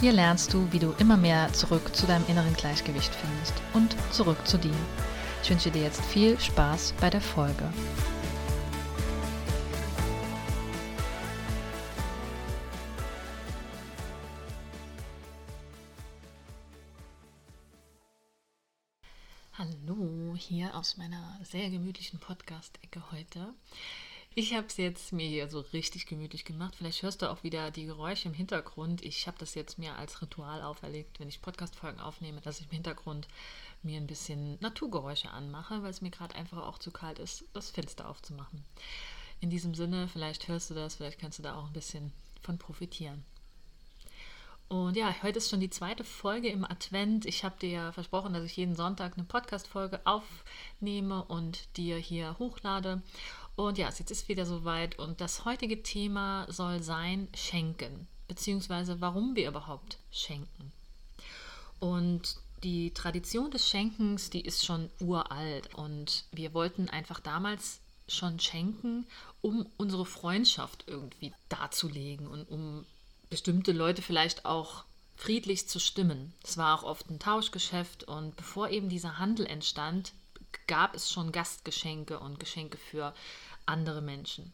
Hier lernst du, wie du immer mehr zurück zu deinem inneren Gleichgewicht findest und zurück zu dir. Ich wünsche dir jetzt viel Spaß bei der Folge. Hallo, hier aus meiner sehr gemütlichen Podcast-Ecke heute. Ich habe es jetzt mir hier so richtig gemütlich gemacht. Vielleicht hörst du auch wieder die Geräusche im Hintergrund. Ich habe das jetzt mir als Ritual auferlegt, wenn ich Podcast-Folgen aufnehme, dass ich im Hintergrund mir ein bisschen Naturgeräusche anmache, weil es mir gerade einfach auch zu kalt ist, das Fenster aufzumachen. In diesem Sinne, vielleicht hörst du das, vielleicht kannst du da auch ein bisschen von profitieren. Und ja, heute ist schon die zweite Folge im Advent. Ich habe dir ja versprochen, dass ich jeden Sonntag eine Podcast-Folge aufnehme und dir hier hochlade. Und ja, jetzt ist wieder soweit und das heutige Thema soll sein Schenken, beziehungsweise warum wir überhaupt schenken. Und die Tradition des Schenkens, die ist schon uralt und wir wollten einfach damals schon schenken, um unsere Freundschaft irgendwie darzulegen und um bestimmte Leute vielleicht auch friedlich zu stimmen. Es war auch oft ein Tauschgeschäft und bevor eben dieser Handel entstand, gab es schon Gastgeschenke und Geschenke für andere Menschen.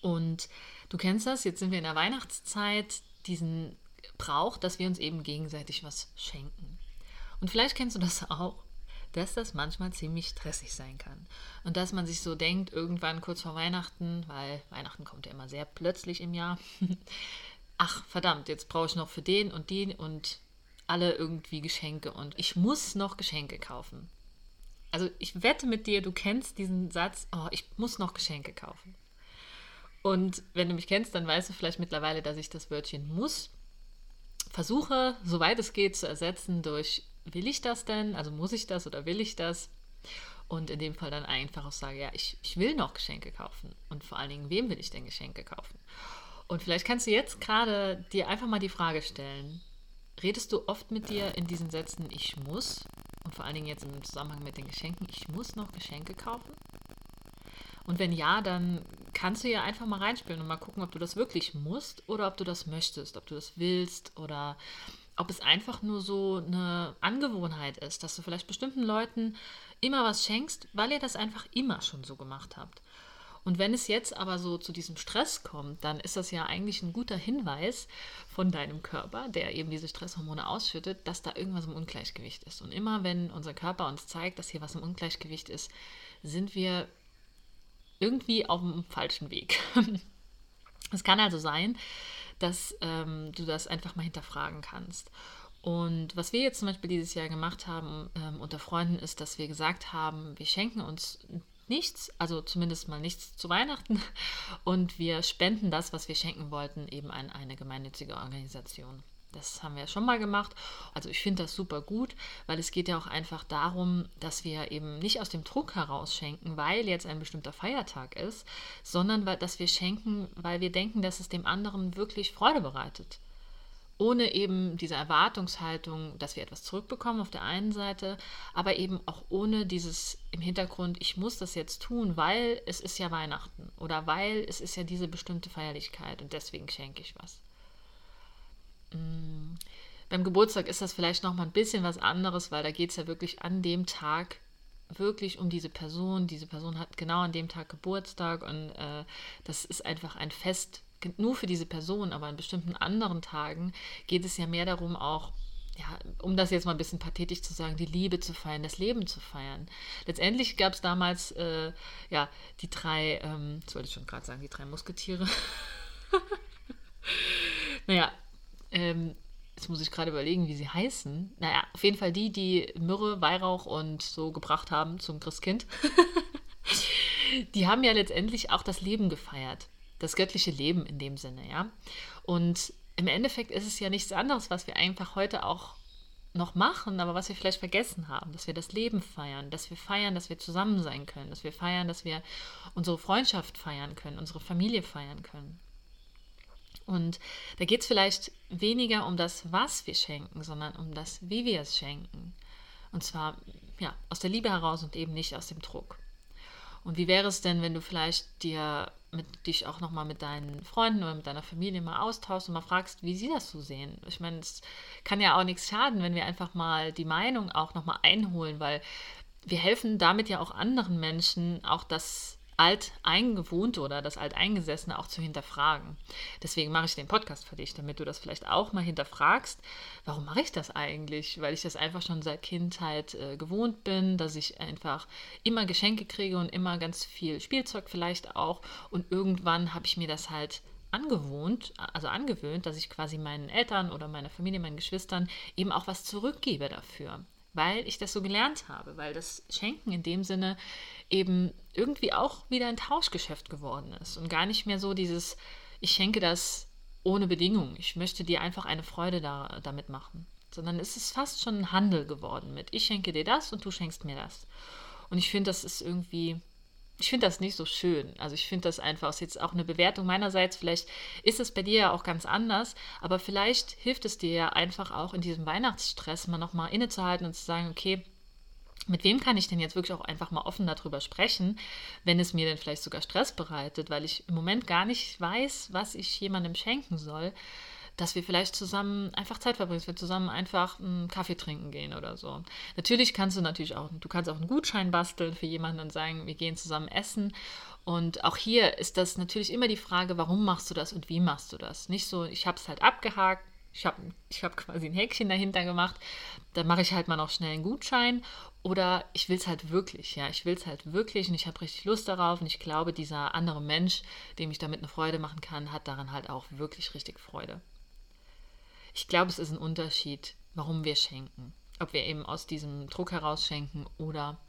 Und du kennst das, jetzt sind wir in der Weihnachtszeit, diesen Brauch, dass wir uns eben gegenseitig was schenken. Und vielleicht kennst du das auch, dass das manchmal ziemlich stressig sein kann. Und dass man sich so denkt, irgendwann kurz vor Weihnachten, weil Weihnachten kommt ja immer sehr plötzlich im Jahr, ach verdammt, jetzt brauche ich noch für den und den und alle irgendwie Geschenke und ich muss noch Geschenke kaufen also ich wette mit dir, du kennst diesen Satz, oh, ich muss noch Geschenke kaufen. Und wenn du mich kennst, dann weißt du vielleicht mittlerweile, dass ich das Wörtchen muss versuche, soweit es geht, zu ersetzen durch will ich das denn? Also muss ich das oder will ich das? Und in dem Fall dann einfach auch sage, ja, ich, ich will noch Geschenke kaufen. Und vor allen Dingen, wem will ich denn Geschenke kaufen? Und vielleicht kannst du jetzt gerade dir einfach mal die Frage stellen, redest du oft mit dir in diesen Sätzen, ich muss? Und vor allen Dingen jetzt im Zusammenhang mit den Geschenken, ich muss noch Geschenke kaufen? Und wenn ja, dann kannst du ja einfach mal reinspielen und mal gucken, ob du das wirklich musst oder ob du das möchtest, ob du das willst oder ob es einfach nur so eine Angewohnheit ist, dass du vielleicht bestimmten Leuten immer was schenkst, weil ihr das einfach immer schon so gemacht habt. Und wenn es jetzt aber so zu diesem Stress kommt, dann ist das ja eigentlich ein guter Hinweis von deinem Körper, der eben diese Stresshormone ausschüttet, dass da irgendwas im Ungleichgewicht ist. Und immer wenn unser Körper uns zeigt, dass hier was im Ungleichgewicht ist, sind wir irgendwie auf dem falschen Weg. es kann also sein, dass ähm, du das einfach mal hinterfragen kannst. Und was wir jetzt zum Beispiel dieses Jahr gemacht haben ähm, unter Freunden, ist, dass wir gesagt haben, wir schenken uns nichts, also zumindest mal nichts zu Weihnachten. Und wir spenden das, was wir schenken wollten, eben an eine gemeinnützige Organisation. Das haben wir schon mal gemacht. Also ich finde das super gut, weil es geht ja auch einfach darum, dass wir eben nicht aus dem Druck heraus schenken, weil jetzt ein bestimmter Feiertag ist, sondern weil, dass wir schenken, weil wir denken, dass es dem anderen wirklich Freude bereitet ohne eben diese Erwartungshaltung, dass wir etwas zurückbekommen auf der einen Seite, aber eben auch ohne dieses im Hintergrund, ich muss das jetzt tun, weil es ist ja Weihnachten oder weil es ist ja diese bestimmte Feierlichkeit und deswegen schenke ich was. Mm. Beim Geburtstag ist das vielleicht noch mal ein bisschen was anderes, weil da geht es ja wirklich an dem Tag wirklich um diese Person. Diese Person hat genau an dem Tag Geburtstag und äh, das ist einfach ein Fest nur für diese Person, aber an bestimmten anderen Tagen geht es ja mehr darum, auch ja, um das jetzt mal ein bisschen pathetisch zu sagen, die Liebe zu feiern, das Leben zu feiern. Letztendlich gab es damals äh, ja die drei, ähm, das wollte ich schon gerade sagen, die drei Musketiere. naja, ähm, jetzt muss ich gerade überlegen, wie sie heißen. Naja, auf jeden Fall die, die Myrrhe, Weihrauch und so gebracht haben zum Christkind. die haben ja letztendlich auch das Leben gefeiert das göttliche Leben in dem Sinne, ja. Und im Endeffekt ist es ja nichts anderes, was wir einfach heute auch noch machen, aber was wir vielleicht vergessen haben, dass wir das Leben feiern, dass wir feiern, dass wir zusammen sein können, dass wir feiern, dass wir unsere Freundschaft feiern können, unsere Familie feiern können. Und da geht es vielleicht weniger um das, was wir schenken, sondern um das, wie wir es schenken. Und zwar ja, aus der Liebe heraus und eben nicht aus dem Druck. Und wie wäre es denn, wenn du vielleicht dir mit, dich auch nochmal mit deinen Freunden oder mit deiner Familie mal austauschst und mal fragst, wie sie das so sehen? Ich meine, es kann ja auch nichts schaden, wenn wir einfach mal die Meinung auch nochmal einholen, weil wir helfen damit ja auch anderen Menschen, auch das Alteingewohnte oder das Alteingesessene auch zu hinterfragen. Deswegen mache ich den Podcast für dich, damit du das vielleicht auch mal hinterfragst. Warum mache ich das eigentlich? Weil ich das einfach schon seit Kindheit äh, gewohnt bin, dass ich einfach immer Geschenke kriege und immer ganz viel Spielzeug vielleicht auch. Und irgendwann habe ich mir das halt angewohnt, also angewöhnt, dass ich quasi meinen Eltern oder meiner Familie, meinen Geschwistern eben auch was zurückgebe dafür weil ich das so gelernt habe, weil das Schenken in dem Sinne eben irgendwie auch wieder ein Tauschgeschäft geworden ist und gar nicht mehr so dieses, ich schenke das ohne Bedingung, ich möchte dir einfach eine Freude da, damit machen, sondern es ist fast schon ein Handel geworden mit, ich schenke dir das und du schenkst mir das. Und ich finde, das ist irgendwie ich finde das nicht so schön. Also ich finde das einfach, ist jetzt auch eine Bewertung meinerseits, vielleicht ist es bei dir ja auch ganz anders, aber vielleicht hilft es dir ja einfach auch in diesem Weihnachtsstress mal nochmal innezuhalten und zu sagen, okay, mit wem kann ich denn jetzt wirklich auch einfach mal offen darüber sprechen, wenn es mir denn vielleicht sogar Stress bereitet, weil ich im Moment gar nicht weiß, was ich jemandem schenken soll dass wir vielleicht zusammen einfach Zeit verbringen, dass wir zusammen einfach einen Kaffee trinken gehen oder so. Natürlich kannst du natürlich auch, du kannst auch einen Gutschein basteln für jemanden und sagen, wir gehen zusammen essen. Und auch hier ist das natürlich immer die Frage, warum machst du das und wie machst du das? Nicht so, ich habe es halt abgehakt, ich habe ich hab quasi ein Häkchen dahinter gemacht, dann mache ich halt mal noch schnell einen Gutschein oder ich will es halt wirklich, ja, ich will es halt wirklich und ich habe richtig Lust darauf und ich glaube, dieser andere Mensch, dem ich damit eine Freude machen kann, hat daran halt auch wirklich richtig Freude. Ich glaube, es ist ein Unterschied, warum wir schenken. Ob wir eben aus diesem Druck heraus schenken oder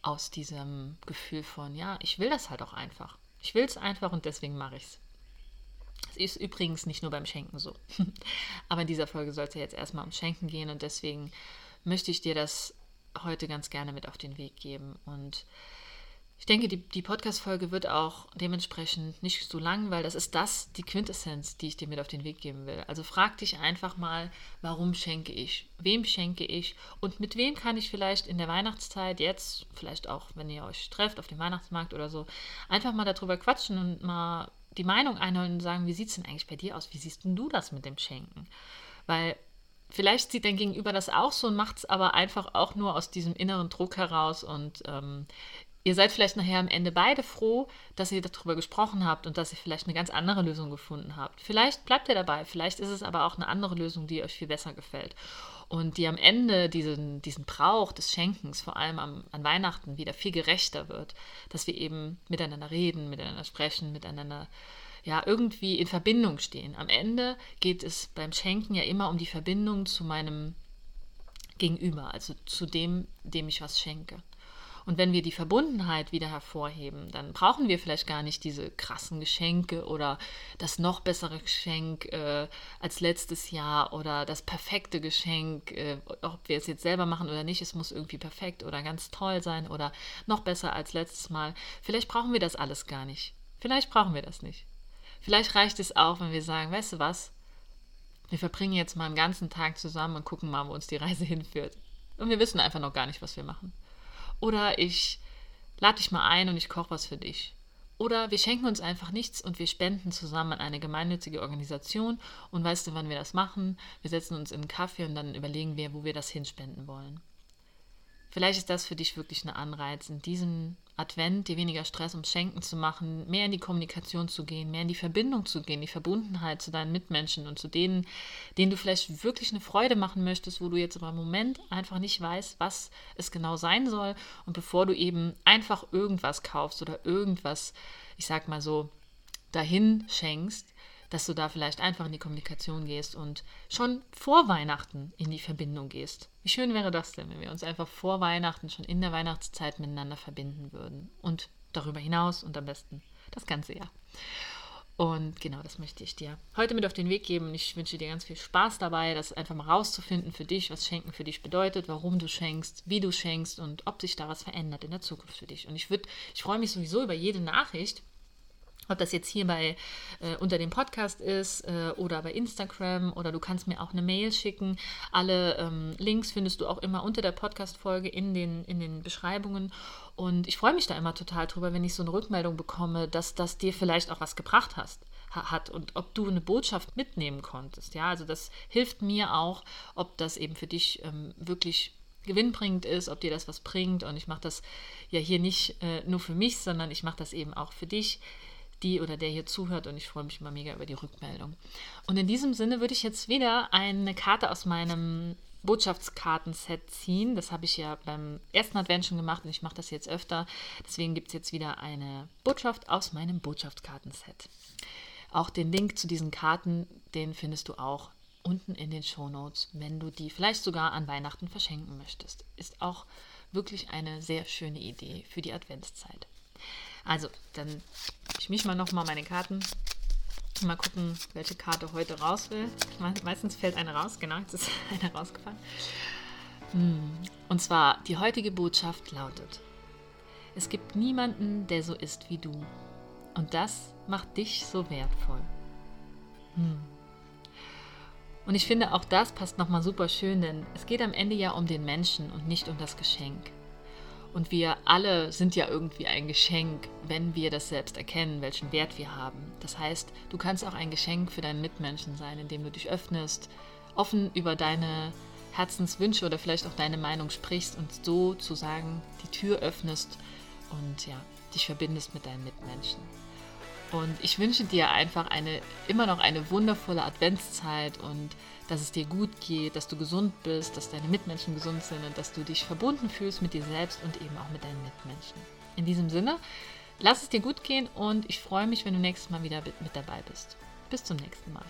aus diesem Gefühl von, ja, ich will das halt auch einfach. Ich will es einfach und deswegen mache ich es. Es ist übrigens nicht nur beim Schenken so. Aber in dieser Folge soll es ja jetzt erstmal ums Schenken gehen und deswegen möchte ich dir das heute ganz gerne mit auf den Weg geben. Und ich denke, die, die Podcast-Folge wird auch dementsprechend nicht so lang, weil das ist das, die Quintessenz, die ich dir mit auf den Weg geben will. Also frag dich einfach mal, warum schenke ich? Wem schenke ich? Und mit wem kann ich vielleicht in der Weihnachtszeit, jetzt, vielleicht auch, wenn ihr euch trefft auf dem Weihnachtsmarkt oder so, einfach mal darüber quatschen und mal die Meinung einholen und sagen, wie sieht es denn eigentlich bei dir aus? Wie siehst denn du das mit dem Schenken? Weil vielleicht sieht dein Gegenüber das auch so und macht es aber einfach auch nur aus diesem inneren Druck heraus und ähm, Ihr seid vielleicht nachher am Ende beide froh, dass ihr darüber gesprochen habt und dass ihr vielleicht eine ganz andere Lösung gefunden habt. Vielleicht bleibt ihr dabei, vielleicht ist es aber auch eine andere Lösung, die euch viel besser gefällt und die am Ende diesen, diesen Brauch des Schenkens, vor allem am, an Weihnachten, wieder viel gerechter wird, dass wir eben miteinander reden, miteinander sprechen, miteinander ja irgendwie in Verbindung stehen. Am Ende geht es beim Schenken ja immer um die Verbindung zu meinem Gegenüber, also zu dem, dem ich was schenke. Und wenn wir die Verbundenheit wieder hervorheben, dann brauchen wir vielleicht gar nicht diese krassen Geschenke oder das noch bessere Geschenk äh, als letztes Jahr oder das perfekte Geschenk, äh, ob wir es jetzt selber machen oder nicht, es muss irgendwie perfekt oder ganz toll sein oder noch besser als letztes Mal. Vielleicht brauchen wir das alles gar nicht. Vielleicht brauchen wir das nicht. Vielleicht reicht es auch, wenn wir sagen, weißt du was, wir verbringen jetzt mal einen ganzen Tag zusammen und gucken mal, wo uns die Reise hinführt. Und wir wissen einfach noch gar nicht, was wir machen. Oder ich lade dich mal ein und ich koche was für dich. Oder wir schenken uns einfach nichts und wir spenden zusammen an eine gemeinnützige Organisation. Und weißt du, wann wir das machen? Wir setzen uns in einen Kaffee und dann überlegen wir, wo wir das hinspenden wollen. Vielleicht ist das für dich wirklich ein Anreiz, in diesem Advent dir weniger Stress ums Schenken zu machen, mehr in die Kommunikation zu gehen, mehr in die Verbindung zu gehen, die Verbundenheit zu deinen Mitmenschen und zu denen, denen du vielleicht wirklich eine Freude machen möchtest, wo du jetzt aber im Moment einfach nicht weißt, was es genau sein soll. Und bevor du eben einfach irgendwas kaufst oder irgendwas, ich sag mal so, dahin schenkst, dass du da vielleicht einfach in die Kommunikation gehst und schon vor Weihnachten in die Verbindung gehst. Wie schön wäre das denn, wenn wir uns einfach vor Weihnachten schon in der Weihnachtszeit miteinander verbinden würden und darüber hinaus und am besten das ganze Jahr. Und genau das möchte ich dir heute mit auf den Weg geben. Ich wünsche dir ganz viel Spaß dabei, das einfach mal rauszufinden für dich, was Schenken für dich bedeutet, warum du schenkst, wie du schenkst und ob sich da was verändert in der Zukunft für dich. Und ich würde, ich freue mich sowieso über jede Nachricht ob das jetzt hier bei äh, unter dem Podcast ist äh, oder bei Instagram oder du kannst mir auch eine Mail schicken. Alle ähm, Links findest du auch immer unter der Podcast-Folge in den, in den Beschreibungen. Und ich freue mich da immer total drüber, wenn ich so eine Rückmeldung bekomme, dass das dir vielleicht auch was gebracht hast hat und ob du eine Botschaft mitnehmen konntest. Ja, also das hilft mir auch, ob das eben für dich ähm, wirklich gewinnbringend ist, ob dir das was bringt. Und ich mache das ja hier nicht äh, nur für mich, sondern ich mache das eben auch für dich die oder der hier zuhört und ich freue mich immer mega über die Rückmeldung. Und in diesem Sinne würde ich jetzt wieder eine Karte aus meinem Botschaftskartenset ziehen. Das habe ich ja beim ersten Advent schon gemacht und ich mache das jetzt öfter. Deswegen gibt es jetzt wieder eine Botschaft aus meinem Botschaftskartenset. Auch den Link zu diesen Karten, den findest du auch unten in den Shownotes, wenn du die vielleicht sogar an Weihnachten verschenken möchtest. Ist auch wirklich eine sehr schöne Idee für die Adventszeit. Also, dann ich mische mal nochmal meine Karten. Mal gucken, welche Karte heute raus will. Meistens fällt eine raus, genau, jetzt ist eine rausgefallen. Hm. Und zwar, die heutige Botschaft lautet, es gibt niemanden, der so ist wie du. Und das macht dich so wertvoll. Hm. Und ich finde, auch das passt nochmal super schön, denn es geht am Ende ja um den Menschen und nicht um das Geschenk. Und wir alle sind ja irgendwie ein Geschenk, wenn wir das selbst erkennen, welchen Wert wir haben. Das heißt, du kannst auch ein Geschenk für deinen Mitmenschen sein, indem du dich öffnest, offen über deine Herzenswünsche oder vielleicht auch deine Meinung sprichst und so zu sagen, die Tür öffnest und ja, dich verbindest mit deinen Mitmenschen. Und ich wünsche dir einfach eine, immer noch eine wundervolle Adventszeit und dass es dir gut geht, dass du gesund bist, dass deine Mitmenschen gesund sind und dass du dich verbunden fühlst mit dir selbst und eben auch mit deinen Mitmenschen. In diesem Sinne, lass es dir gut gehen und ich freue mich, wenn du nächstes Mal wieder mit dabei bist. Bis zum nächsten Mal.